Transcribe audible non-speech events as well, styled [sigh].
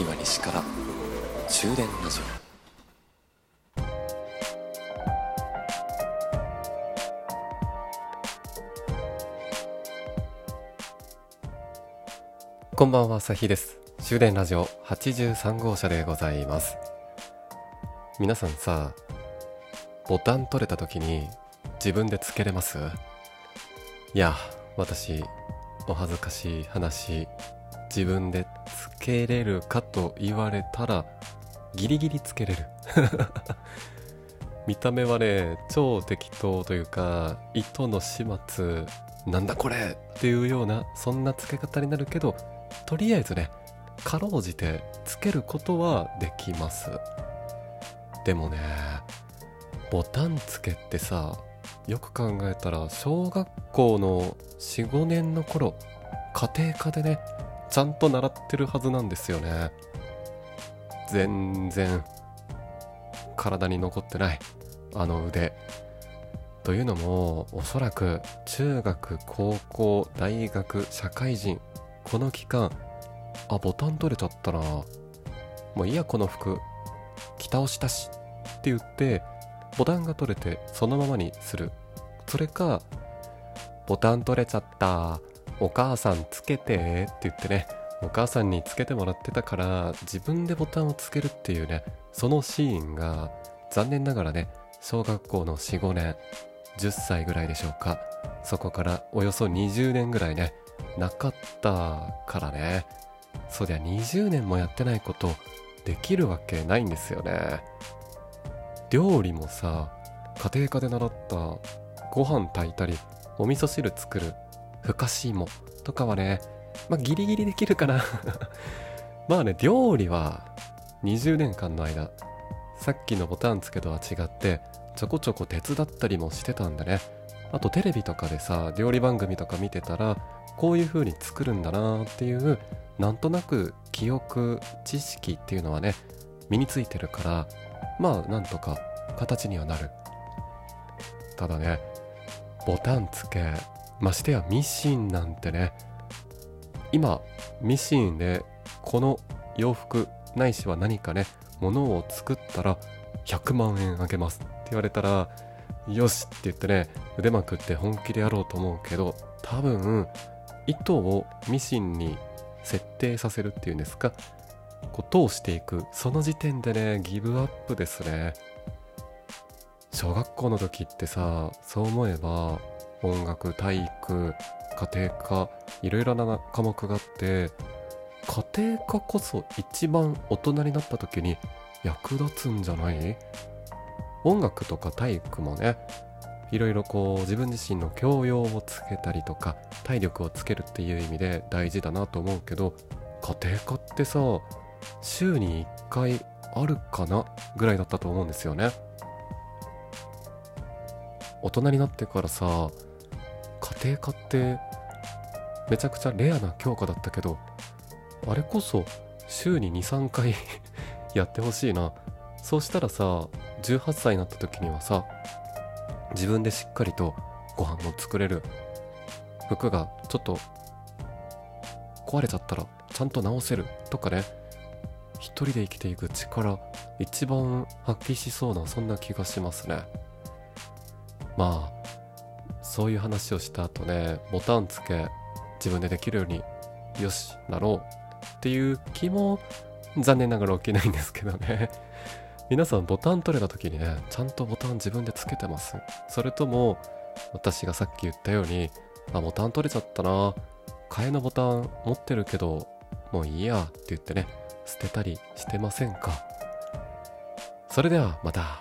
今西から終電ラジオこんばんは、さひです。終電ラジオ83号車でございます。皆さんさ、ボタン取れた時に自分でつけれます？いや、私、お恥ずかしい話、自分でつけれるかと言われたら、ギリギリつけれる。[laughs] 見た目はね、超適当というか、糸の始末、なんだこれっていうような、そんな付け方になるけど、とりあえずね、かろうじてつけることはできます。でもね、ボタン付けってさ、よく考えたら、小学校の4、5年の頃、家庭科でね、ちゃんと習ってるはずなんですよね。全然、体に残ってない。あの腕。というのも、おそらく中学、高校、大学、社会人、この期間、あ、ボタン取れちゃったな。もういいや、この服。着倒したし。って言って、ボタンが取れてそのままにする。それか、ボタン取れちゃった。お母さんつけてって言ってね、お母さんにつけてもらってたから自分でボタンをつけるっていうね、そのシーンが残念ながらね、小学校の4、5年、10歳ぐらいでしょうか。そこからおよそ20年ぐらいね、なかったからね。そりゃ20年もやってないことできるわけないんですよね。料理もさ、家庭科で習ったご飯炊いたり、お味噌汁作るふかし芋とかはね、まあ、ギリギリできるかな [laughs] まあね、料理は20年間の間、さっきのボタン付けとは違って、ちょこちょこ手伝ったりもしてたんでね。あとテレビとかでさ、料理番組とか見てたら、こういう風に作るんだなっていう、なんとなく記憶、知識っていうのはね、身についてるから、まあなんとか形にはなる。ただね、ボタン付けましてやミシンなんてね今ミシンでこの洋服ないしは何かね物を作ったら100万円あげますって言われたらよしって言ってね腕まくって本気でやろうと思うけど多分糸をミシンに設定させるっていうんですかこう通していくその時点でねギブアップですね。小学校の時ってさそう思えば音楽体育家庭科いろいろな科目があって家庭科こそ一番大人になった時に役立つんじゃない？音楽とか体育もねいろいろこう自分自身の教養をつけたりとか体力をつけるっていう意味で大事だなと思うけど家庭科ってさ週に1回あるかな？ぐらいだったと思うんですよね。大人になってからさ家庭科ってめちゃくちゃレアな教科だったけどあれこそ週に23回 [laughs] やってほしいな。そうしたらさ18歳になった時にはさ自分でしっかりとご飯も作れる。服がちょっと壊れちゃったらちゃんと直せる。とかね。一人で生きていく力一番発揮しそうなそんな気がしますね。まあそういう話をした後ね、ボタンつけ、自分でできるように、よし、なろうっていう気も残念ながら起きないんですけどね。[laughs] 皆さんボタン取れた時にね、ちゃんとボタン自分でつけてますそれとも、私がさっき言ったように、あ、ボタン取れちゃったな。替えのボタン持ってるけど、もういいやって言ってね、捨てたりしてませんか？それではまた。